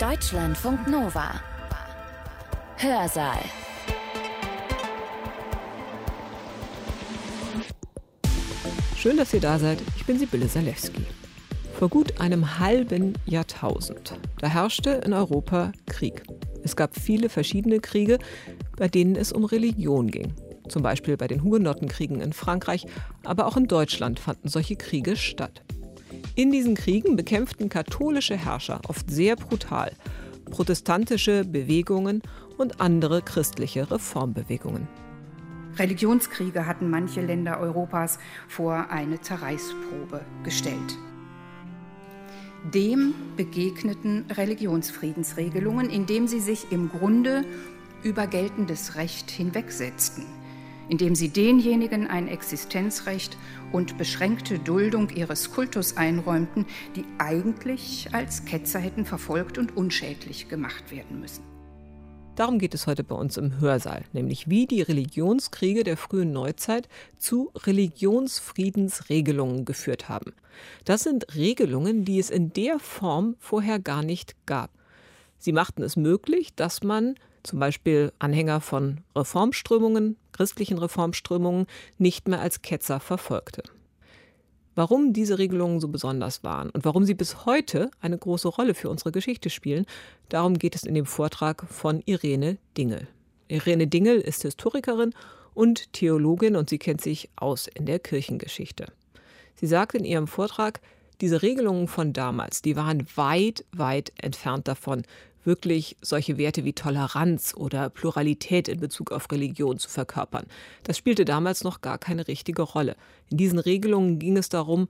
Deutschlandfunk Nova. Hörsaal. Schön, dass ihr da seid. Ich bin Sibylle Salewski. Vor gut einem halben Jahrtausend, da herrschte in Europa Krieg. Es gab viele verschiedene Kriege, bei denen es um Religion ging. Zum Beispiel bei den Hugenottenkriegen in Frankreich, aber auch in Deutschland fanden solche Kriege statt. In diesen Kriegen bekämpften katholische Herrscher oft sehr brutal protestantische Bewegungen und andere christliche Reformbewegungen. Religionskriege hatten manche Länder Europas vor eine Zerreißprobe gestellt. Dem begegneten Religionsfriedensregelungen, indem sie sich im Grunde über geltendes Recht hinwegsetzten indem sie denjenigen ein Existenzrecht und beschränkte Duldung ihres Kultus einräumten, die eigentlich als Ketzer hätten verfolgt und unschädlich gemacht werden müssen. Darum geht es heute bei uns im Hörsaal, nämlich wie die Religionskriege der frühen Neuzeit zu Religionsfriedensregelungen geführt haben. Das sind Regelungen, die es in der Form vorher gar nicht gab. Sie machten es möglich, dass man zum Beispiel Anhänger von Reformströmungen, christlichen Reformströmungen, nicht mehr als Ketzer verfolgte. Warum diese Regelungen so besonders waren und warum sie bis heute eine große Rolle für unsere Geschichte spielen, darum geht es in dem Vortrag von Irene Dingel. Irene Dingel ist Historikerin und Theologin und sie kennt sich aus in der Kirchengeschichte. Sie sagt in ihrem Vortrag, diese Regelungen von damals, die waren weit, weit entfernt davon, wirklich solche Werte wie Toleranz oder Pluralität in Bezug auf Religion zu verkörpern. Das spielte damals noch gar keine richtige Rolle. In diesen Regelungen ging es darum,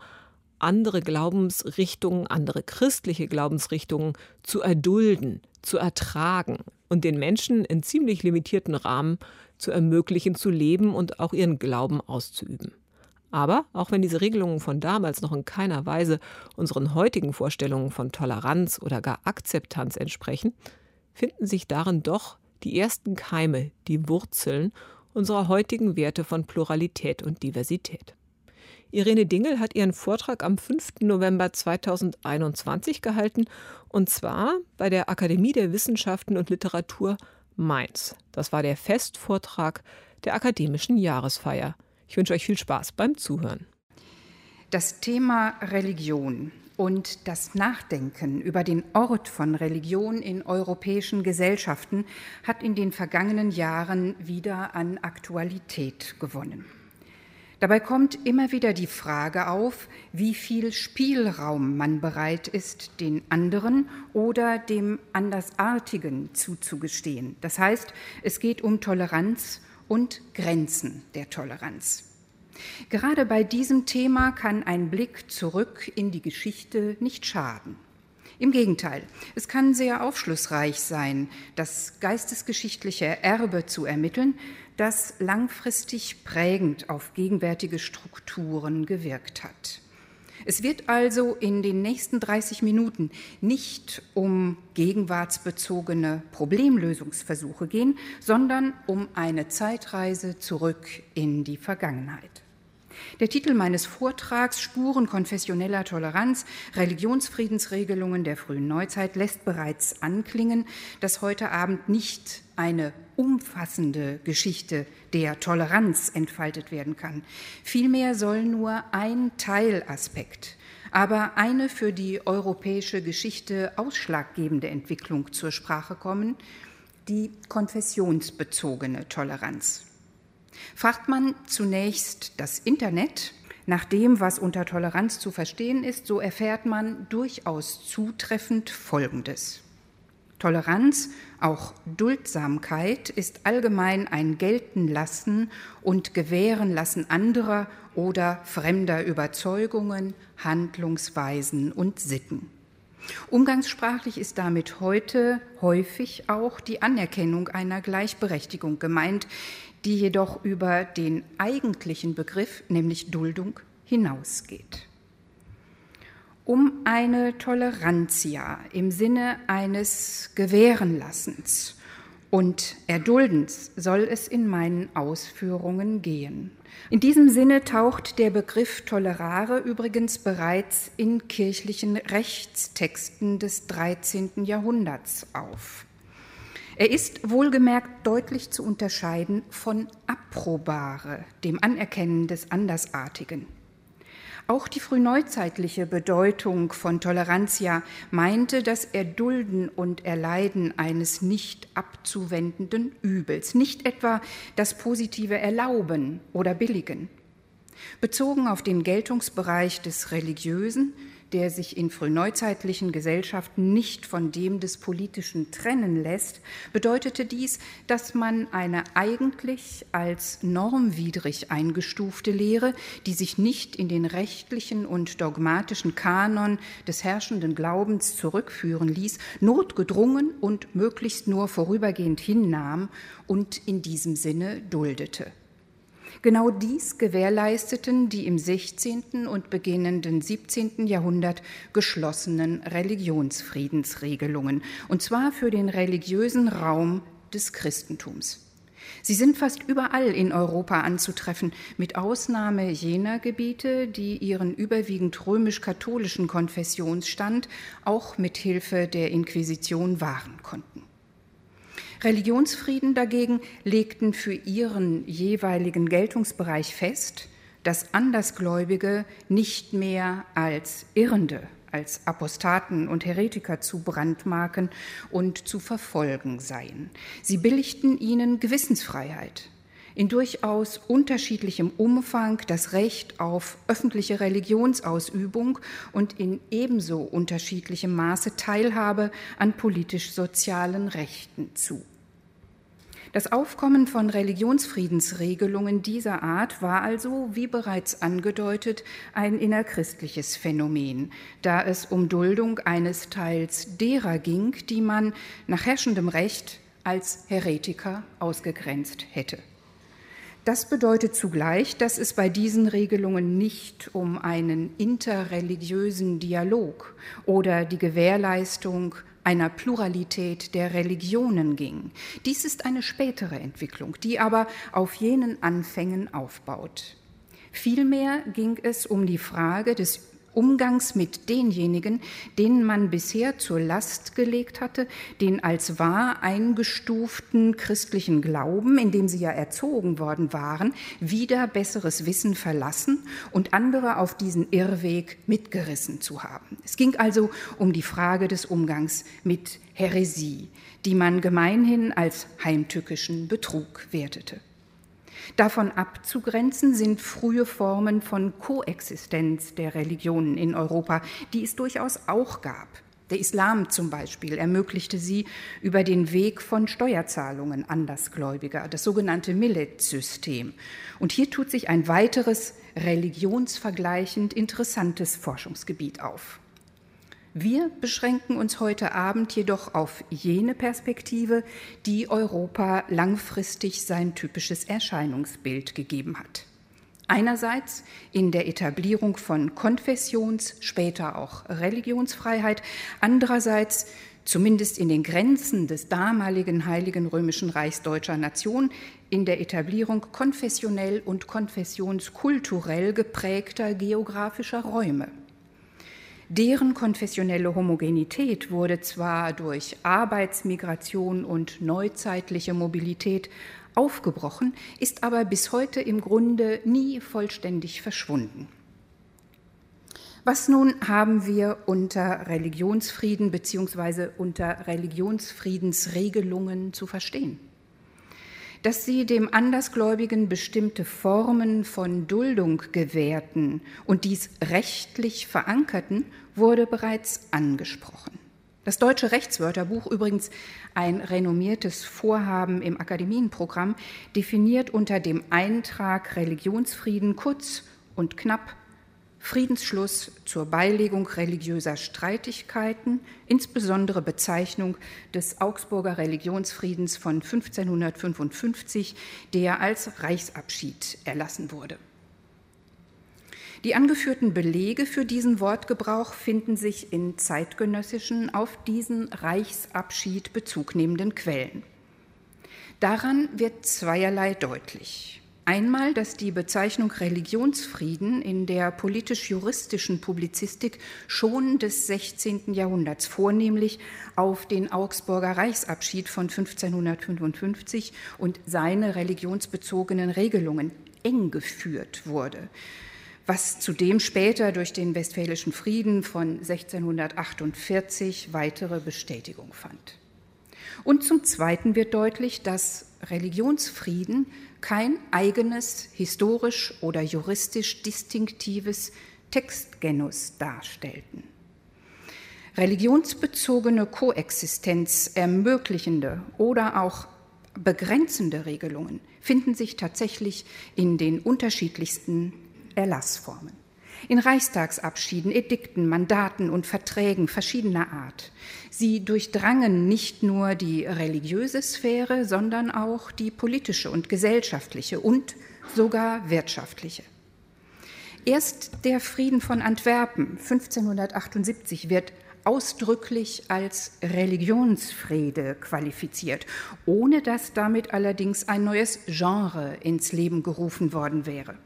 andere Glaubensrichtungen, andere christliche Glaubensrichtungen zu erdulden, zu ertragen und den Menschen in ziemlich limitierten Rahmen zu ermöglichen, zu leben und auch ihren Glauben auszuüben. Aber auch wenn diese Regelungen von damals noch in keiner Weise unseren heutigen Vorstellungen von Toleranz oder gar Akzeptanz entsprechen, finden sich darin doch die ersten Keime, die Wurzeln unserer heutigen Werte von Pluralität und Diversität. Irene Dingel hat ihren Vortrag am 5. November 2021 gehalten, und zwar bei der Akademie der Wissenschaften und Literatur Mainz. Das war der Festvortrag der akademischen Jahresfeier. Ich wünsche euch viel Spaß beim Zuhören. Das Thema Religion und das Nachdenken über den Ort von Religion in europäischen Gesellschaften hat in den vergangenen Jahren wieder an Aktualität gewonnen. Dabei kommt immer wieder die Frage auf, wie viel Spielraum man bereit ist, den anderen oder dem Andersartigen zuzugestehen. Das heißt, es geht um Toleranz und Grenzen der Toleranz. Gerade bei diesem Thema kann ein Blick zurück in die Geschichte nicht schaden. Im Gegenteil, es kann sehr aufschlussreich sein, das geistesgeschichtliche Erbe zu ermitteln, das langfristig prägend auf gegenwärtige Strukturen gewirkt hat. Es wird also in den nächsten 30 Minuten nicht um gegenwartsbezogene Problemlösungsversuche gehen, sondern um eine Zeitreise zurück in die Vergangenheit. Der Titel meines Vortrags Spuren konfessioneller Toleranz, Religionsfriedensregelungen der frühen Neuzeit lässt bereits anklingen, dass heute Abend nicht eine umfassende Geschichte der Toleranz entfaltet werden kann. Vielmehr soll nur ein Teilaspekt, aber eine für die europäische Geschichte ausschlaggebende Entwicklung zur Sprache kommen, die konfessionsbezogene Toleranz. Fragt man zunächst das Internet nach dem, was unter Toleranz zu verstehen ist, so erfährt man durchaus zutreffend Folgendes. Toleranz, auch Duldsamkeit, ist allgemein ein Geltenlassen und Gewährenlassen anderer oder fremder Überzeugungen, Handlungsweisen und Sitten. Umgangssprachlich ist damit heute häufig auch die Anerkennung einer Gleichberechtigung gemeint, die jedoch über den eigentlichen Begriff, nämlich Duldung, hinausgeht. Um eine Tolerantia im Sinne eines Gewährenlassens und Erduldens soll es in meinen Ausführungen gehen. In diesem Sinne taucht der Begriff Tolerare übrigens bereits in kirchlichen Rechtstexten des 13. Jahrhunderts auf. Er ist wohlgemerkt deutlich zu unterscheiden von approbare, dem Anerkennen des Andersartigen. Auch die frühneuzeitliche Bedeutung von Tolerantia meinte das Erdulden und Erleiden eines nicht abzuwendenden Übels, nicht etwa das positive Erlauben oder Billigen. Bezogen auf den Geltungsbereich des Religiösen der sich in frühneuzeitlichen Gesellschaften nicht von dem des Politischen trennen lässt, bedeutete dies, dass man eine eigentlich als normwidrig eingestufte Lehre, die sich nicht in den rechtlichen und dogmatischen Kanon des herrschenden Glaubens zurückführen ließ, notgedrungen und möglichst nur vorübergehend hinnahm und in diesem Sinne duldete. Genau dies gewährleisteten die im 16. und beginnenden 17. Jahrhundert geschlossenen Religionsfriedensregelungen, und zwar für den religiösen Raum des Christentums. Sie sind fast überall in Europa anzutreffen, mit Ausnahme jener Gebiete, die ihren überwiegend römisch-katholischen Konfessionsstand auch mit Hilfe der Inquisition wahren konnten. Religionsfrieden dagegen legten für ihren jeweiligen Geltungsbereich fest, dass Andersgläubige nicht mehr als Irrende, als Apostaten und Heretiker zu brandmarken und zu verfolgen seien. Sie billigten ihnen Gewissensfreiheit, in durchaus unterschiedlichem Umfang das Recht auf öffentliche Religionsausübung und in ebenso unterschiedlichem Maße Teilhabe an politisch-sozialen Rechten zu. Das Aufkommen von Religionsfriedensregelungen dieser Art war also, wie bereits angedeutet, ein innerchristliches Phänomen, da es um Duldung eines Teils derer ging, die man nach herrschendem Recht als Heretiker ausgegrenzt hätte. Das bedeutet zugleich, dass es bei diesen Regelungen nicht um einen interreligiösen Dialog oder die Gewährleistung einer Pluralität der Religionen ging. Dies ist eine spätere Entwicklung, die aber auf jenen Anfängen aufbaut. Vielmehr ging es um die Frage des Umgangs mit denjenigen, denen man bisher zur Last gelegt hatte, den als wahr eingestuften christlichen Glauben, in dem sie ja erzogen worden waren, wieder besseres Wissen verlassen und andere auf diesen Irrweg mitgerissen zu haben. Es ging also um die Frage des Umgangs mit Häresie, die man gemeinhin als heimtückischen Betrug wertete. Davon abzugrenzen sind frühe Formen von Koexistenz der Religionen in Europa, die es durchaus auch gab. Der Islam zum Beispiel ermöglichte sie über den Weg von Steuerzahlungen Andersgläubiger, das sogenannte Millet-System. Und hier tut sich ein weiteres religionsvergleichend interessantes Forschungsgebiet auf. Wir beschränken uns heute Abend jedoch auf jene Perspektive, die Europa langfristig sein typisches Erscheinungsbild gegeben hat. Einerseits in der Etablierung von Konfessions-, später auch Religionsfreiheit, andererseits zumindest in den Grenzen des damaligen Heiligen Römischen Reichs deutscher Nation, in der Etablierung konfessionell und konfessionskulturell geprägter geografischer Räume. Deren konfessionelle Homogenität wurde zwar durch Arbeitsmigration und neuzeitliche Mobilität aufgebrochen, ist aber bis heute im Grunde nie vollständig verschwunden. Was nun haben wir unter Religionsfrieden bzw. unter Religionsfriedensregelungen zu verstehen? Dass sie dem Andersgläubigen bestimmte Formen von Duldung gewährten und dies rechtlich verankerten, wurde bereits angesprochen. Das deutsche Rechtswörterbuch, übrigens ein renommiertes Vorhaben im Akademienprogramm, definiert unter dem Eintrag Religionsfrieden kurz und knapp Friedensschluss zur Beilegung religiöser Streitigkeiten, insbesondere Bezeichnung des Augsburger Religionsfriedens von 1555, der als Reichsabschied erlassen wurde. Die angeführten Belege für diesen Wortgebrauch finden sich in zeitgenössischen, auf diesen Reichsabschied bezugnehmenden Quellen. Daran wird zweierlei deutlich. Einmal, dass die Bezeichnung Religionsfrieden in der politisch-juristischen Publizistik schon des 16. Jahrhunderts vornehmlich auf den Augsburger Reichsabschied von 1555 und seine religionsbezogenen Regelungen eng geführt wurde, was zudem später durch den Westfälischen Frieden von 1648 weitere Bestätigung fand. Und zum Zweiten wird deutlich, dass Religionsfrieden kein eigenes historisch oder juristisch distinktives Textgenus darstellten. Religionsbezogene Koexistenz ermöglichende oder auch begrenzende Regelungen finden sich tatsächlich in den unterschiedlichsten Erlassformen in Reichstagsabschieden, Edikten, Mandaten und Verträgen verschiedener Art. Sie durchdrangen nicht nur die religiöse Sphäre, sondern auch die politische und gesellschaftliche und sogar wirtschaftliche. Erst der Frieden von Antwerpen 1578 wird ausdrücklich als Religionsfriede qualifiziert, ohne dass damit allerdings ein neues Genre ins Leben gerufen worden wäre.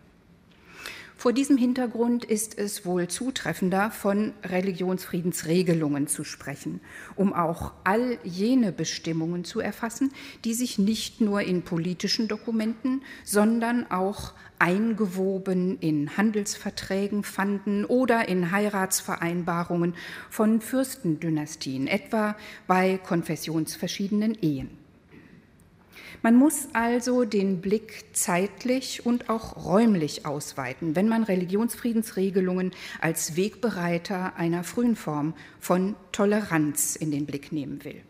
Vor diesem Hintergrund ist es wohl zutreffender, von Religionsfriedensregelungen zu sprechen, um auch all jene Bestimmungen zu erfassen, die sich nicht nur in politischen Dokumenten, sondern auch eingewoben in Handelsverträgen fanden oder in Heiratsvereinbarungen von Fürstendynastien, etwa bei konfessionsverschiedenen Ehen. Man muss also den Blick zeitlich und auch räumlich ausweiten, wenn man Religionsfriedensregelungen als Wegbereiter einer frühen Form von Toleranz in den Blick nehmen will.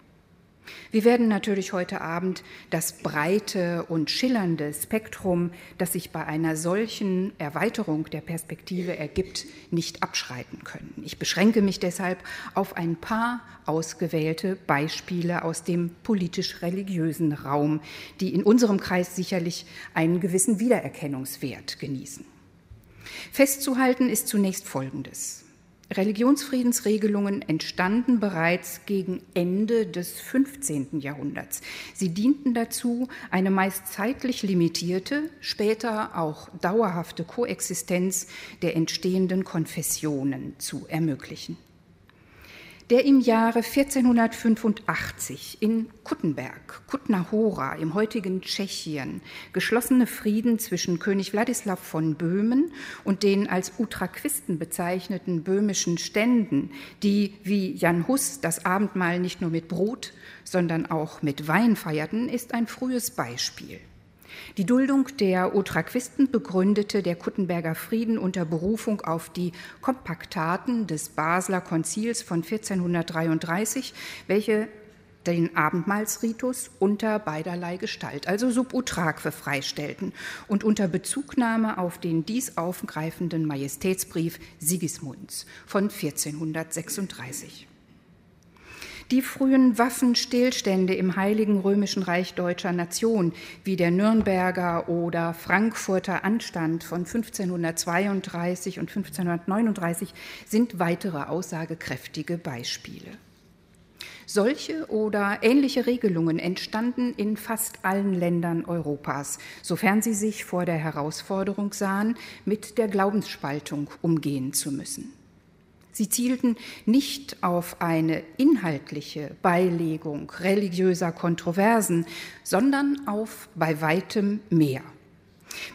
Wir werden natürlich heute Abend das breite und schillernde Spektrum, das sich bei einer solchen Erweiterung der Perspektive ergibt, nicht abschreiten können. Ich beschränke mich deshalb auf ein paar ausgewählte Beispiele aus dem politisch-religiösen Raum, die in unserem Kreis sicherlich einen gewissen Wiedererkennungswert genießen. Festzuhalten ist zunächst Folgendes. Religionsfriedensregelungen entstanden bereits gegen Ende des 15. Jahrhunderts. Sie dienten dazu, eine meist zeitlich limitierte, später auch dauerhafte Koexistenz der entstehenden Konfessionen zu ermöglichen der im Jahre 1485 in Kuttenberg, Kutna Hora im heutigen Tschechien geschlossene Frieden zwischen König Wladislaw von Böhmen und den als Utraquisten bezeichneten böhmischen Ständen, die wie Jan Hus das Abendmahl nicht nur mit Brot, sondern auch mit Wein feierten, ist ein frühes Beispiel. Die Duldung der Utraquisten begründete der Kuttenberger Frieden unter Berufung auf die Kompaktaten des Basler Konzils von 1433, welche den Abendmahlsritus unter beiderlei Gestalt, also sub utraque, freistellten und unter Bezugnahme auf den dies aufgreifenden Majestätsbrief Sigismunds von 1436. Die frühen Waffenstillstände im Heiligen Römischen Reich deutscher Nation, wie der Nürnberger oder Frankfurter Anstand von 1532 und 1539, sind weitere aussagekräftige Beispiele. Solche oder ähnliche Regelungen entstanden in fast allen Ländern Europas, sofern sie sich vor der Herausforderung sahen, mit der Glaubensspaltung umgehen zu müssen. Sie zielten nicht auf eine inhaltliche Beilegung religiöser Kontroversen, sondern auf bei weitem mehr.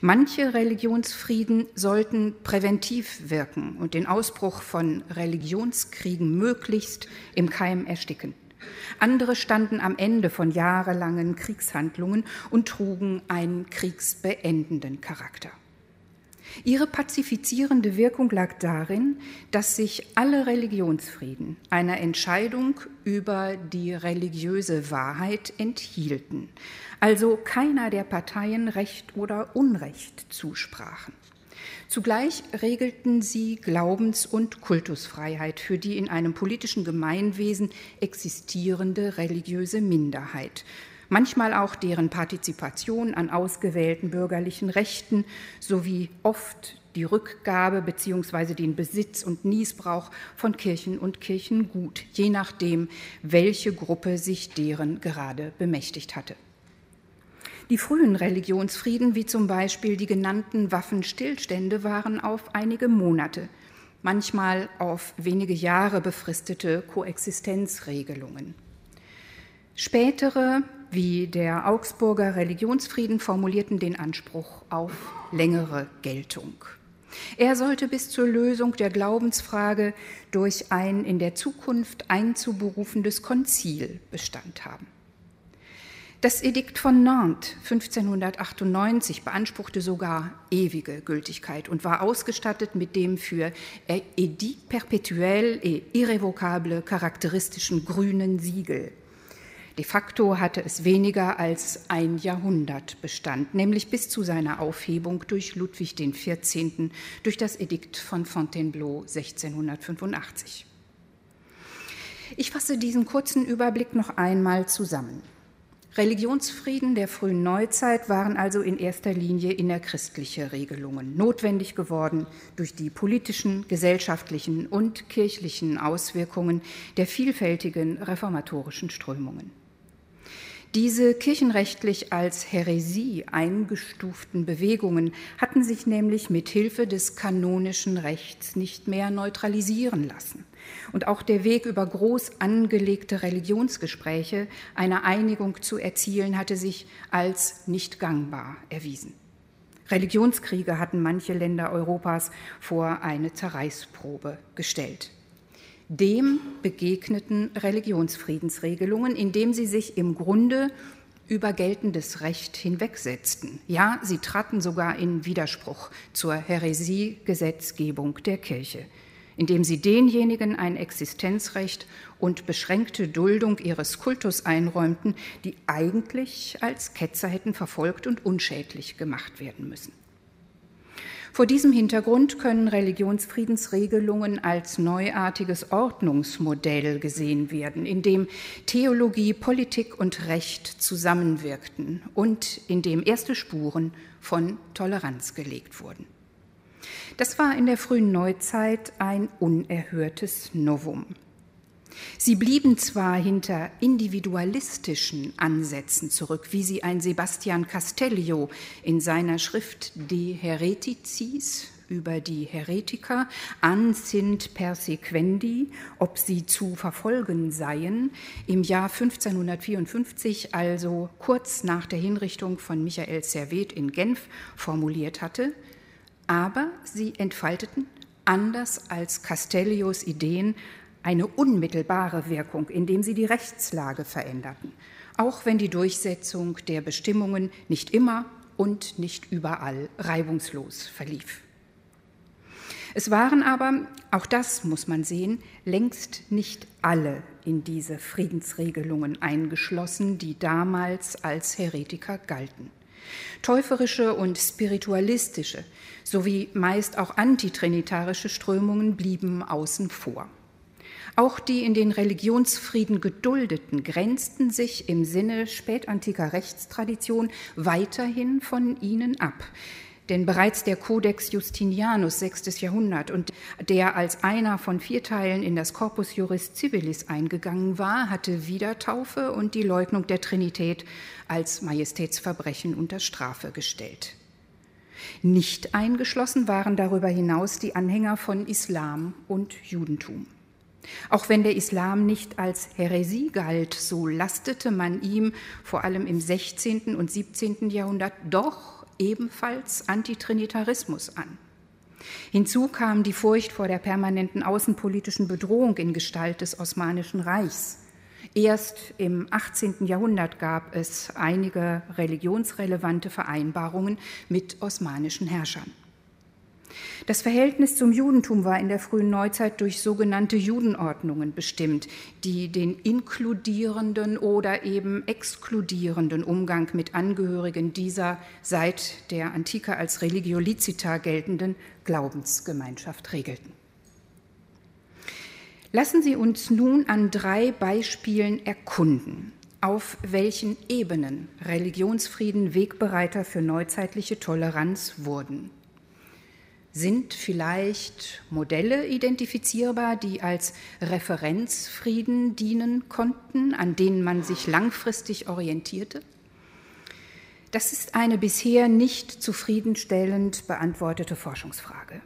Manche Religionsfrieden sollten präventiv wirken und den Ausbruch von Religionskriegen möglichst im Keim ersticken. Andere standen am Ende von jahrelangen Kriegshandlungen und trugen einen kriegsbeendenden Charakter. Ihre pazifizierende Wirkung lag darin, dass sich alle Religionsfrieden einer Entscheidung über die religiöse Wahrheit enthielten, also keiner der Parteien Recht oder Unrecht zusprachen. Zugleich regelten sie Glaubens- und Kultusfreiheit für die in einem politischen Gemeinwesen existierende religiöse Minderheit, manchmal auch deren Partizipation an ausgewählten bürgerlichen Rechten sowie oft die Rückgabe bzw. den Besitz und Niesbrauch von Kirchen und Kirchengut, je nachdem, welche Gruppe sich deren gerade bemächtigt hatte. Die frühen Religionsfrieden, wie zum Beispiel die genannten Waffenstillstände, waren auf einige Monate, manchmal auf wenige Jahre befristete Koexistenzregelungen. Spätere, wie der Augsburger Religionsfrieden, formulierten den Anspruch auf längere Geltung. Er sollte bis zur Lösung der Glaubensfrage durch ein in der Zukunft einzuberufendes Konzil Bestand haben. Das Edikt von Nantes 1598 beanspruchte sogar ewige Gültigkeit und war ausgestattet mit dem für Edit perpetuel et irrevocable charakteristischen grünen Siegel. De facto hatte es weniger als ein Jahrhundert Bestand, nämlich bis zu seiner Aufhebung durch Ludwig XIV. durch das Edikt von Fontainebleau 1685. Ich fasse diesen kurzen Überblick noch einmal zusammen. Religionsfrieden der frühen Neuzeit waren also in erster Linie innerchristliche Regelungen, notwendig geworden durch die politischen, gesellschaftlichen und kirchlichen Auswirkungen der vielfältigen reformatorischen Strömungen. Diese kirchenrechtlich als Häresie eingestuften Bewegungen hatten sich nämlich mit Hilfe des kanonischen Rechts nicht mehr neutralisieren lassen. Und auch der Weg über groß angelegte Religionsgespräche eine Einigung zu erzielen, hatte sich als nicht gangbar erwiesen. Religionskriege hatten manche Länder Europas vor eine Zerreißprobe gestellt. Dem begegneten Religionsfriedensregelungen, indem sie sich im Grunde über geltendes Recht hinwegsetzten. Ja, sie traten sogar in Widerspruch zur Häresiegesetzgebung der Kirche, indem sie denjenigen ein Existenzrecht und beschränkte Duldung ihres Kultus einräumten, die eigentlich als Ketzer hätten verfolgt und unschädlich gemacht werden müssen. Vor diesem Hintergrund können Religionsfriedensregelungen als neuartiges Ordnungsmodell gesehen werden, in dem Theologie, Politik und Recht zusammenwirkten und in dem erste Spuren von Toleranz gelegt wurden. Das war in der frühen Neuzeit ein unerhörtes Novum. Sie blieben zwar hinter individualistischen Ansätzen zurück, wie sie ein Sebastian Castellio in seiner Schrift De Hereticis über die Heretiker an sind persequendi, ob sie zu verfolgen seien, im Jahr 1554, also kurz nach der Hinrichtung von Michael Servet in Genf, formuliert hatte, aber sie entfalteten, anders als Castellios Ideen, eine unmittelbare Wirkung, indem sie die Rechtslage veränderten, auch wenn die Durchsetzung der Bestimmungen nicht immer und nicht überall reibungslos verlief. Es waren aber, auch das muss man sehen, längst nicht alle in diese Friedensregelungen eingeschlossen, die damals als Heretiker galten. Täuferische und spiritualistische sowie meist auch antitrinitarische Strömungen blieben außen vor. Auch die in den Religionsfrieden geduldeten grenzten sich im Sinne spätantiker Rechtstradition weiterhin von ihnen ab. Denn bereits der Codex Justinianus, 6. Jahrhundert, und der als einer von vier Teilen in das Corpus Juris Civilis eingegangen war, hatte Wiedertaufe und die Leugnung der Trinität als Majestätsverbrechen unter Strafe gestellt. Nicht eingeschlossen waren darüber hinaus die Anhänger von Islam und Judentum. Auch wenn der Islam nicht als Häresie galt, so lastete man ihm vor allem im 16. und 17. Jahrhundert doch ebenfalls Antitrinitarismus an. Hinzu kam die Furcht vor der permanenten außenpolitischen Bedrohung in Gestalt des Osmanischen Reichs. Erst im 18. Jahrhundert gab es einige religionsrelevante Vereinbarungen mit osmanischen Herrschern. Das Verhältnis zum Judentum war in der frühen Neuzeit durch sogenannte Judenordnungen bestimmt, die den inkludierenden oder eben exkludierenden Umgang mit Angehörigen dieser seit der Antike als Religio licita geltenden Glaubensgemeinschaft regelten. Lassen Sie uns nun an drei Beispielen erkunden, auf welchen Ebenen Religionsfrieden Wegbereiter für neuzeitliche Toleranz wurden. Sind vielleicht Modelle identifizierbar, die als Referenzfrieden dienen konnten, an denen man sich langfristig orientierte? Das ist eine bisher nicht zufriedenstellend beantwortete Forschungsfrage.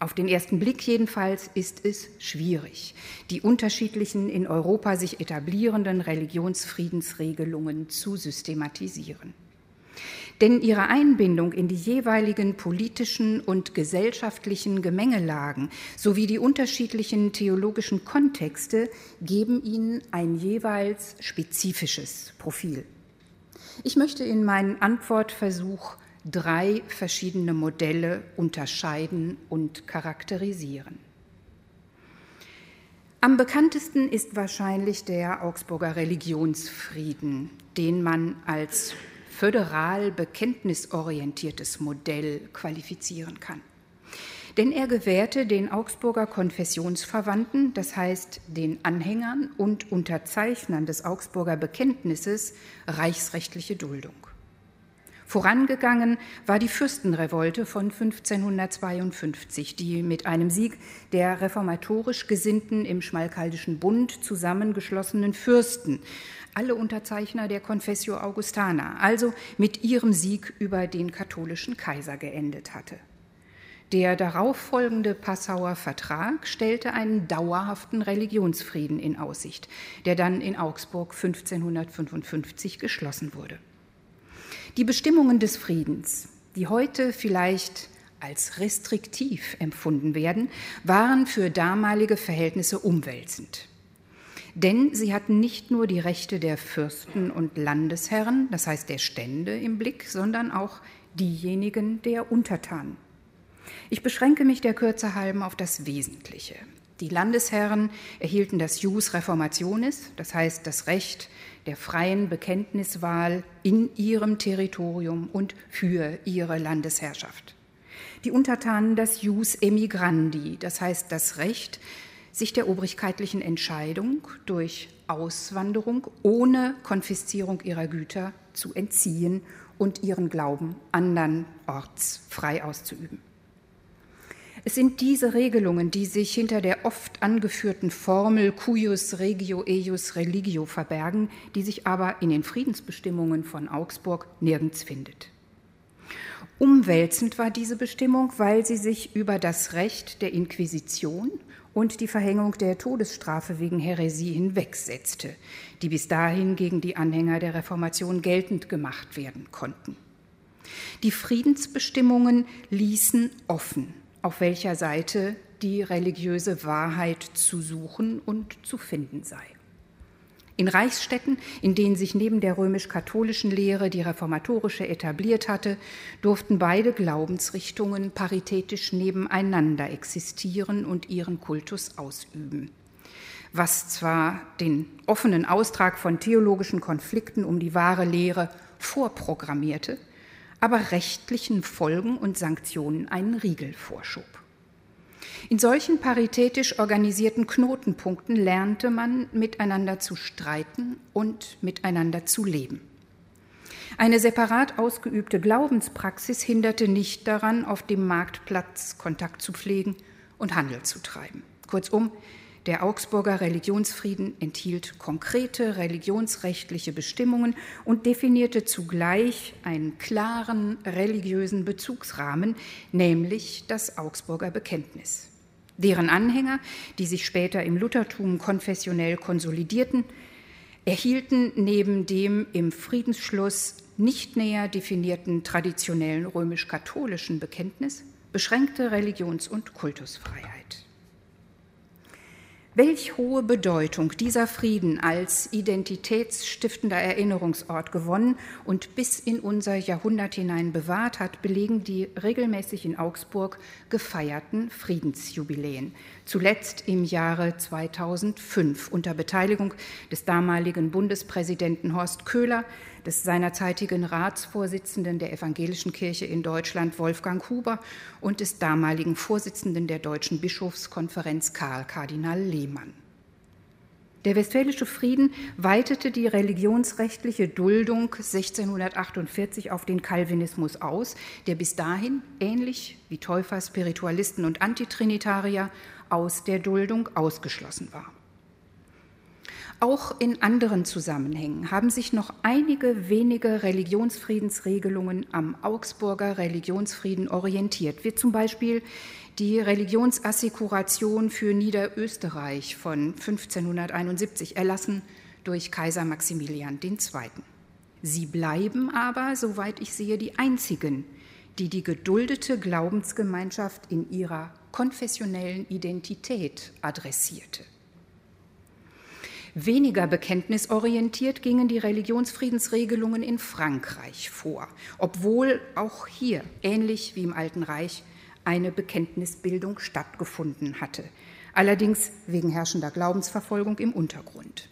Auf den ersten Blick jedenfalls ist es schwierig, die unterschiedlichen in Europa sich etablierenden Religionsfriedensregelungen zu systematisieren. Denn ihre Einbindung in die jeweiligen politischen und gesellschaftlichen Gemengelagen sowie die unterschiedlichen theologischen Kontexte geben ihnen ein jeweils spezifisches Profil. Ich möchte in meinem Antwortversuch drei verschiedene Modelle unterscheiden und charakterisieren. Am bekanntesten ist wahrscheinlich der Augsburger Religionsfrieden, den man als föderal bekenntnisorientiertes Modell qualifizieren kann. Denn er gewährte den Augsburger Konfessionsverwandten, das heißt den Anhängern und Unterzeichnern des Augsburger Bekenntnisses, reichsrechtliche Duldung. Vorangegangen war die Fürstenrevolte von 1552, die mit einem Sieg der reformatorisch Gesinnten im Schmalkaldischen Bund zusammengeschlossenen Fürsten alle Unterzeichner der Confessio Augustana, also mit ihrem Sieg über den katholischen Kaiser geendet hatte. Der darauffolgende Passauer Vertrag stellte einen dauerhaften Religionsfrieden in Aussicht, der dann in Augsburg 1555 geschlossen wurde. Die Bestimmungen des Friedens, die heute vielleicht als restriktiv empfunden werden, waren für damalige Verhältnisse umwälzend. Denn sie hatten nicht nur die Rechte der Fürsten und Landesherren, das heißt der Stände im Blick, sondern auch diejenigen der Untertanen. Ich beschränke mich der Kürze halben auf das Wesentliche. Die Landesherren erhielten das Jus Reformationis, das heißt das Recht der freien Bekenntniswahl in ihrem Territorium und für ihre Landesherrschaft. Die Untertanen das Jus Emigrandi, das heißt das Recht, sich der obrigkeitlichen Entscheidung durch Auswanderung ohne Konfiszierung ihrer Güter zu entziehen und ihren Glauben andernorts frei auszuüben. Es sind diese Regelungen, die sich hinter der oft angeführten Formel cuius regio eius religio verbergen, die sich aber in den Friedensbestimmungen von Augsburg nirgends findet. Umwälzend war diese Bestimmung, weil sie sich über das Recht der Inquisition und die Verhängung der Todesstrafe wegen Häresie hinwegsetzte, die bis dahin gegen die Anhänger der Reformation geltend gemacht werden konnten. Die Friedensbestimmungen ließen offen, auf welcher Seite die religiöse Wahrheit zu suchen und zu finden sei. In Reichsstädten, in denen sich neben der römisch-katholischen Lehre die reformatorische etabliert hatte, durften beide Glaubensrichtungen paritätisch nebeneinander existieren und ihren Kultus ausüben. Was zwar den offenen Austrag von theologischen Konflikten um die wahre Lehre vorprogrammierte, aber rechtlichen Folgen und Sanktionen einen Riegel vorschob. In solchen paritätisch organisierten Knotenpunkten lernte man miteinander zu streiten und miteinander zu leben. Eine separat ausgeübte Glaubenspraxis hinderte nicht daran, auf dem Marktplatz Kontakt zu pflegen und Handel zu treiben. Kurzum, der Augsburger Religionsfrieden enthielt konkrete religionsrechtliche Bestimmungen und definierte zugleich einen klaren religiösen Bezugsrahmen, nämlich das Augsburger Bekenntnis. Deren Anhänger, die sich später im Luthertum konfessionell konsolidierten, erhielten neben dem im Friedensschluss nicht näher definierten traditionellen römisch-katholischen Bekenntnis beschränkte Religions- und Kultusfreiheit. Welch hohe Bedeutung dieser Frieden als identitätsstiftender Erinnerungsort gewonnen und bis in unser Jahrhundert hinein bewahrt hat, belegen die regelmäßig in Augsburg gefeierten Friedensjubiläen. Zuletzt im Jahre 2005 unter Beteiligung des damaligen Bundespräsidenten Horst Köhler, des seinerzeitigen Ratsvorsitzenden der Evangelischen Kirche in Deutschland Wolfgang Huber und des damaligen Vorsitzenden der Deutschen Bischofskonferenz Karl Kardinal Lehmann. Der Westfälische Frieden weitete die religionsrechtliche Duldung 1648 auf den Calvinismus aus, der bis dahin, ähnlich wie Täufer, Spiritualisten und Antitrinitarier, aus der Duldung ausgeschlossen war. Auch in anderen Zusammenhängen haben sich noch einige wenige Religionsfriedensregelungen am Augsburger Religionsfrieden orientiert, wie zum Beispiel die Religionsassekuration für Niederösterreich von 1571 erlassen durch Kaiser Maximilian II. Sie bleiben aber, soweit ich sehe, die einzigen, die die geduldete Glaubensgemeinschaft in ihrer konfessionellen Identität adressierte. Weniger bekenntnisorientiert gingen die Religionsfriedensregelungen in Frankreich vor, obwohl auch hier, ähnlich wie im Alten Reich, eine Bekenntnisbildung stattgefunden hatte, allerdings wegen herrschender Glaubensverfolgung im Untergrund.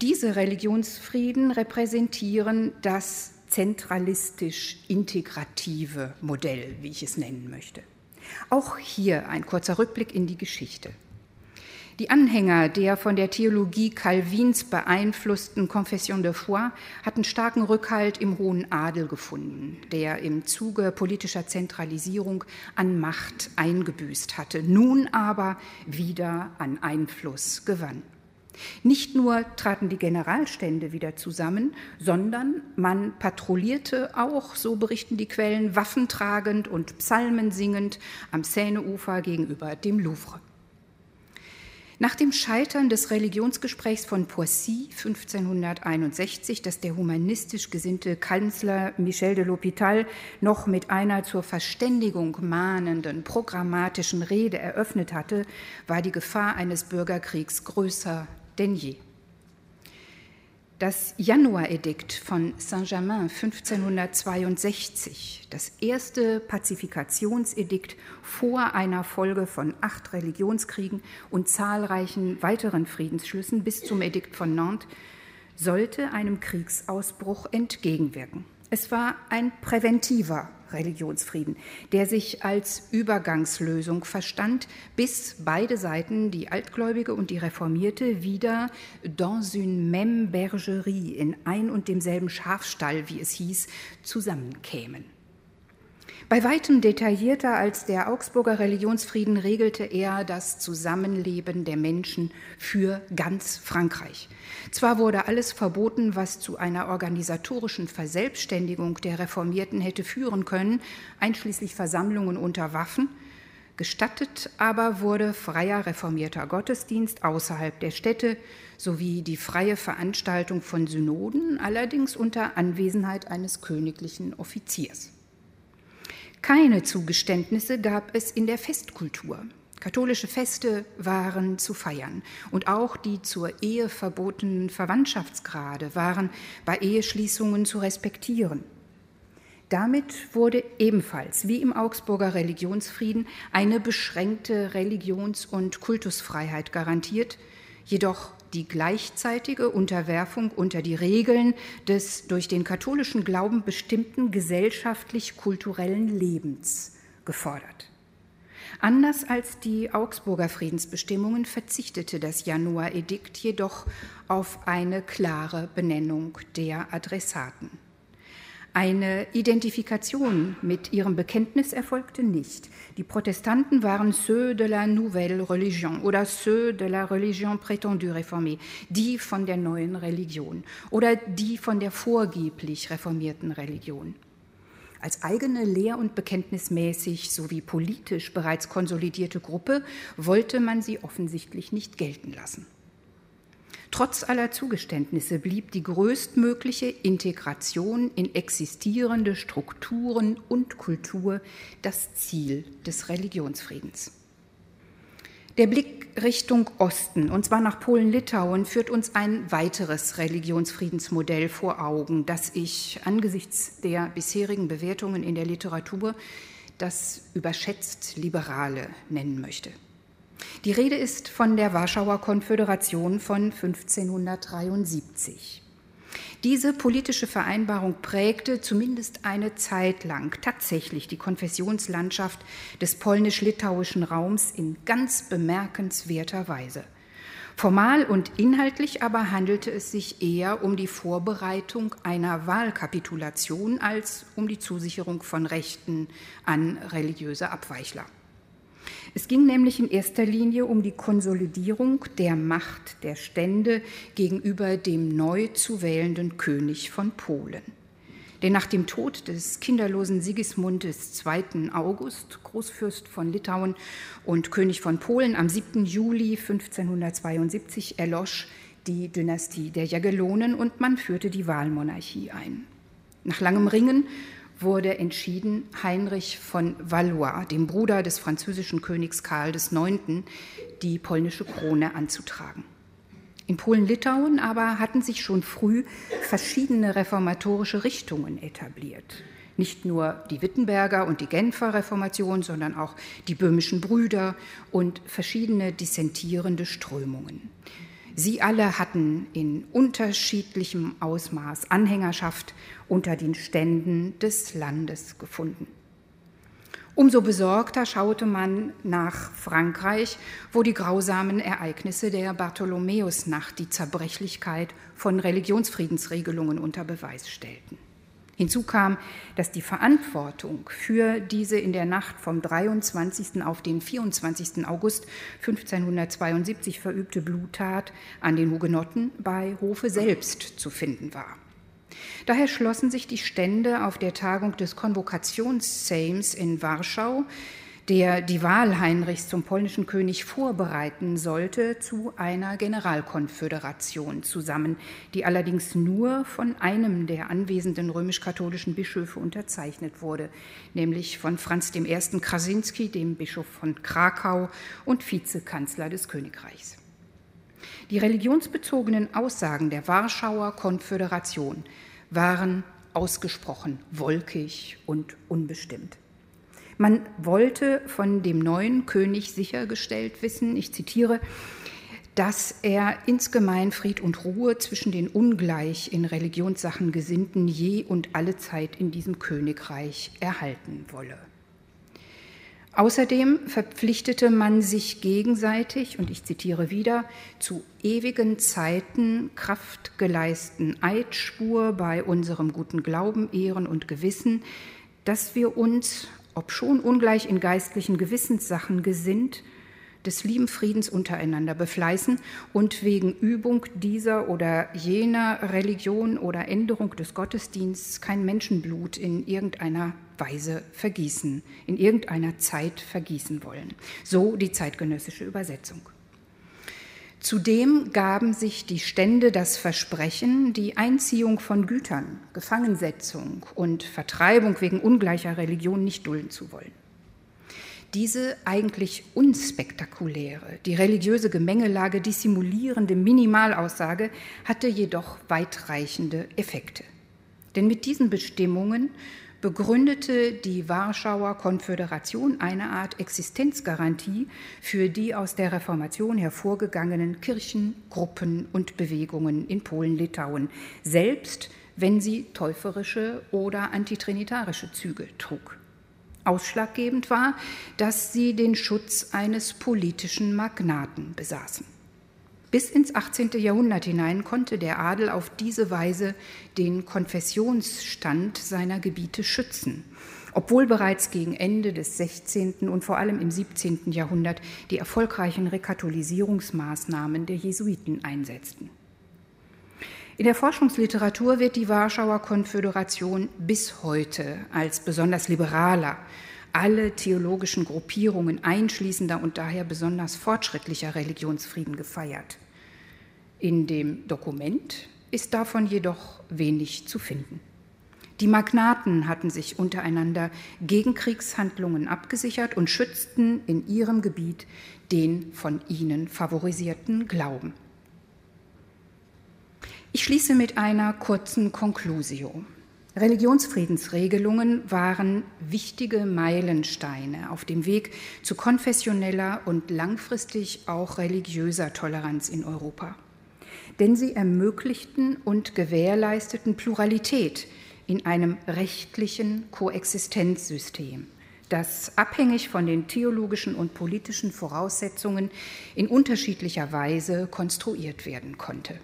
Diese Religionsfrieden repräsentieren das zentralistisch integrative Modell, wie ich es nennen möchte. Auch hier ein kurzer Rückblick in die Geschichte. Die Anhänger der von der Theologie Calvins beeinflussten Confession de foi hatten starken Rückhalt im hohen Adel gefunden, der im Zuge politischer Zentralisierung an Macht eingebüßt hatte, nun aber wieder an Einfluss gewann. Nicht nur traten die Generalstände wieder zusammen, sondern man patrouillierte auch, so berichten die Quellen, waffentragend und Psalmen singend am Seineufer gegenüber dem Louvre. Nach dem Scheitern des Religionsgesprächs von Poissy 1561, das der humanistisch gesinnte Kanzler Michel de l'Hôpital noch mit einer zur Verständigung mahnenden programmatischen Rede eröffnet hatte, war die Gefahr eines Bürgerkriegs größer denn je. Das Januaredikt von Saint-Germain 1562, das erste Pazifikationsedikt vor einer Folge von acht Religionskriegen und zahlreichen weiteren Friedensschlüssen bis zum Edikt von Nantes, sollte einem Kriegsausbruch entgegenwirken. Es war ein präventiver Religionsfrieden, der sich als Übergangslösung verstand, bis beide Seiten, die Altgläubige und die Reformierte, wieder dans une même bergerie, in ein und demselben Schafstall, wie es hieß, zusammenkämen. Bei weitem detaillierter als der Augsburger Religionsfrieden regelte er das Zusammenleben der Menschen für ganz Frankreich. Zwar wurde alles verboten, was zu einer organisatorischen Verselbstständigung der Reformierten hätte führen können, einschließlich Versammlungen unter Waffen, Gestattet aber wurde freier reformierter Gottesdienst außerhalb der Städte sowie die freie Veranstaltung von Synoden, allerdings unter Anwesenheit eines königlichen Offiziers. Keine Zugeständnisse gab es in der Festkultur. Katholische Feste waren zu feiern und auch die zur Ehe verbotenen Verwandtschaftsgrade waren bei Eheschließungen zu respektieren. Damit wurde ebenfalls, wie im Augsburger Religionsfrieden, eine beschränkte Religions- und Kultusfreiheit garantiert, jedoch die gleichzeitige Unterwerfung unter die Regeln des durch den katholischen Glauben bestimmten gesellschaftlich-kulturellen Lebens gefordert. Anders als die Augsburger Friedensbestimmungen verzichtete das Januar-Edikt jedoch auf eine klare Benennung der Adressaten. Eine Identifikation mit ihrem Bekenntnis erfolgte nicht. Die Protestanten waren ceux de la nouvelle religion oder ceux de la religion prétendue réformée, die von der neuen Religion oder die von der vorgeblich reformierten Religion. Als eigene lehr- und bekenntnismäßig sowie politisch bereits konsolidierte Gruppe wollte man sie offensichtlich nicht gelten lassen. Trotz aller Zugeständnisse blieb die größtmögliche Integration in existierende Strukturen und Kultur das Ziel des Religionsfriedens. Der Blick Richtung Osten, und zwar nach Polen-Litauen, führt uns ein weiteres Religionsfriedensmodell vor Augen, das ich angesichts der bisherigen Bewertungen in der Literatur das überschätzt Liberale nennen möchte. Die Rede ist von der Warschauer Konföderation von 1573. Diese politische Vereinbarung prägte zumindest eine Zeit lang tatsächlich die Konfessionslandschaft des polnisch-litauischen Raums in ganz bemerkenswerter Weise. Formal und inhaltlich aber handelte es sich eher um die Vorbereitung einer Wahlkapitulation als um die Zusicherung von Rechten an religiöse Abweichler. Es ging nämlich in erster Linie um die Konsolidierung der Macht der Stände gegenüber dem neu zu wählenden König von Polen. Denn nach dem Tod des kinderlosen Sigismund II. August, Großfürst von Litauen und König von Polen, am 7. Juli 1572 erlosch die Dynastie der Jagellonen und man führte die Wahlmonarchie ein. Nach langem Ringen wurde entschieden, Heinrich von Valois, dem Bruder des französischen Königs Karl IX., die polnische Krone anzutragen. In Polen-Litauen aber hatten sich schon früh verschiedene reformatorische Richtungen etabliert. Nicht nur die Wittenberger und die Genfer Reformation, sondern auch die böhmischen Brüder und verschiedene dissentierende Strömungen. Sie alle hatten in unterschiedlichem Ausmaß Anhängerschaft unter den Ständen des Landes gefunden. Umso besorgter schaute man nach Frankreich, wo die grausamen Ereignisse der Bartholomäusnacht die Zerbrechlichkeit von Religionsfriedensregelungen unter Beweis stellten. Hinzu kam, dass die Verantwortung für diese in der Nacht vom 23. auf den 24. August 1572 verübte Bluttat an den Hugenotten bei Hofe selbst zu finden war. Daher schlossen sich die Stände auf der Tagung des Konvokationsseims in Warschau der die Wahl Heinrichs zum polnischen König vorbereiten sollte, zu einer Generalkonföderation zusammen, die allerdings nur von einem der anwesenden römisch-katholischen Bischöfe unterzeichnet wurde, nämlich von Franz I. Krasinski, dem Bischof von Krakau und Vizekanzler des Königreichs. Die religionsbezogenen Aussagen der Warschauer Konföderation waren ausgesprochen wolkig und unbestimmt. Man wollte von dem neuen König sichergestellt wissen, ich zitiere, dass er insgemein Fried und Ruhe zwischen den ungleich in Religionssachen Gesinnten je und alle Zeit in diesem Königreich erhalten wolle. Außerdem verpflichtete man sich gegenseitig, und ich zitiere wieder, zu ewigen Zeiten kraftgeleisten Eidschwur bei unserem guten Glauben, Ehren und Gewissen, dass wir uns obschon ungleich in geistlichen Gewissenssachen gesinnt, des lieben Friedens untereinander befleißen und wegen Übung dieser oder jener Religion oder Änderung des Gottesdienstes kein Menschenblut in irgendeiner Weise vergießen, in irgendeiner Zeit vergießen wollen. So die zeitgenössische Übersetzung. Zudem gaben sich die Stände das Versprechen, die Einziehung von Gütern, Gefangensetzung und Vertreibung wegen ungleicher Religion nicht dulden zu wollen. Diese eigentlich unspektakuläre, die religiöse Gemengelage dissimulierende Minimalaussage hatte jedoch weitreichende Effekte. Denn mit diesen Bestimmungen begründete die Warschauer Konföderation eine Art Existenzgarantie für die aus der Reformation hervorgegangenen Kirchen, Gruppen und Bewegungen in Polen-Litauen, selbst wenn sie täuferische oder antitrinitarische Züge trug. Ausschlaggebend war, dass sie den Schutz eines politischen Magnaten besaßen. Bis ins 18. Jahrhundert hinein konnte der Adel auf diese Weise den Konfessionsstand seiner Gebiete schützen, obwohl bereits gegen Ende des 16. und vor allem im 17. Jahrhundert die erfolgreichen Rekatholisierungsmaßnahmen der Jesuiten einsetzten. In der Forschungsliteratur wird die Warschauer Konföderation bis heute als besonders liberaler, alle theologischen Gruppierungen einschließender und daher besonders fortschrittlicher Religionsfrieden gefeiert. In dem Dokument ist davon jedoch wenig zu finden. Die Magnaten hatten sich untereinander gegen Kriegshandlungen abgesichert und schützten in ihrem Gebiet den von ihnen favorisierten Glauben. Ich schließe mit einer kurzen Conclusio. Religionsfriedensregelungen waren wichtige Meilensteine auf dem Weg zu konfessioneller und langfristig auch religiöser Toleranz in Europa. Denn sie ermöglichten und gewährleisteten Pluralität in einem rechtlichen Koexistenzsystem, das abhängig von den theologischen und politischen Voraussetzungen in unterschiedlicher Weise konstruiert werden konnte.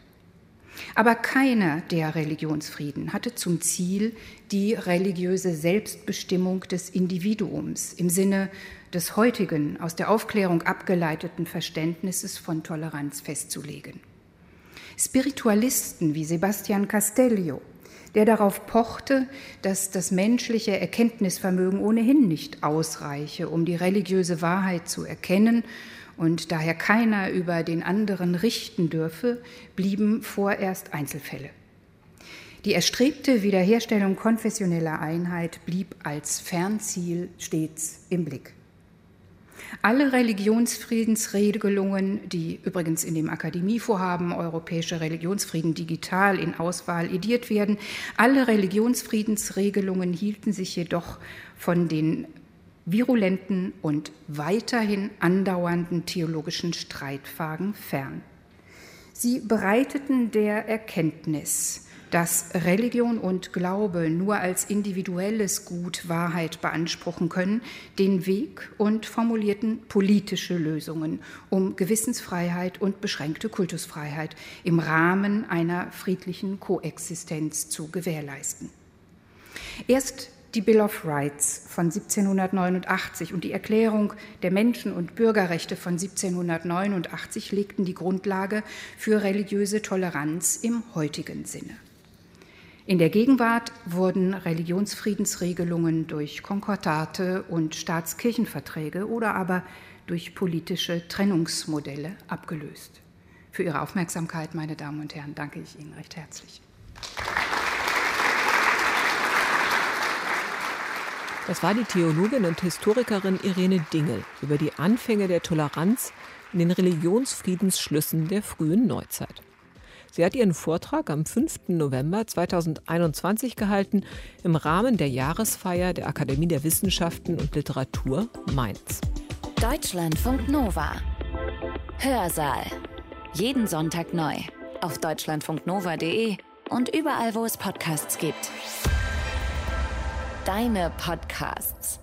Aber keiner der Religionsfrieden hatte zum Ziel, die religiöse Selbstbestimmung des Individuums im Sinne des heutigen, aus der Aufklärung abgeleiteten Verständnisses von Toleranz festzulegen. Spiritualisten wie Sebastian Castello, der darauf pochte, dass das menschliche Erkenntnisvermögen ohnehin nicht ausreiche, um die religiöse Wahrheit zu erkennen und daher keiner über den anderen richten dürfe, blieben vorerst Einzelfälle. Die erstrebte Wiederherstellung konfessioneller Einheit blieb als Fernziel stets im Blick. Alle Religionsfriedensregelungen, die übrigens in dem Akademievorhaben Europäische Religionsfrieden digital in Auswahl ediert werden, alle Religionsfriedensregelungen hielten sich jedoch von den virulenten und weiterhin andauernden theologischen Streitfragen fern. Sie bereiteten der Erkenntnis, dass Religion und Glaube nur als individuelles Gut Wahrheit beanspruchen können, den Weg und formulierten politische Lösungen, um Gewissensfreiheit und beschränkte Kultusfreiheit im Rahmen einer friedlichen Koexistenz zu gewährleisten. Erst die Bill of Rights von 1789 und die Erklärung der Menschen- und Bürgerrechte von 1789 legten die Grundlage für religiöse Toleranz im heutigen Sinne. In der Gegenwart wurden Religionsfriedensregelungen durch Konkordate und Staatskirchenverträge oder aber durch politische Trennungsmodelle abgelöst. Für Ihre Aufmerksamkeit, meine Damen und Herren, danke ich Ihnen recht herzlich. Das war die Theologin und Historikerin Irene Dingel über die Anfänge der Toleranz in den Religionsfriedensschlüssen der frühen Neuzeit. Sie hat ihren Vortrag am 5. November 2021 gehalten im Rahmen der Jahresfeier der Akademie der Wissenschaften und Literatur Mainz. Deutschlandfunk Nova. Hörsaal. Jeden Sonntag neu. Auf deutschlandfunknova.de und überall, wo es Podcasts gibt. Deine Podcasts.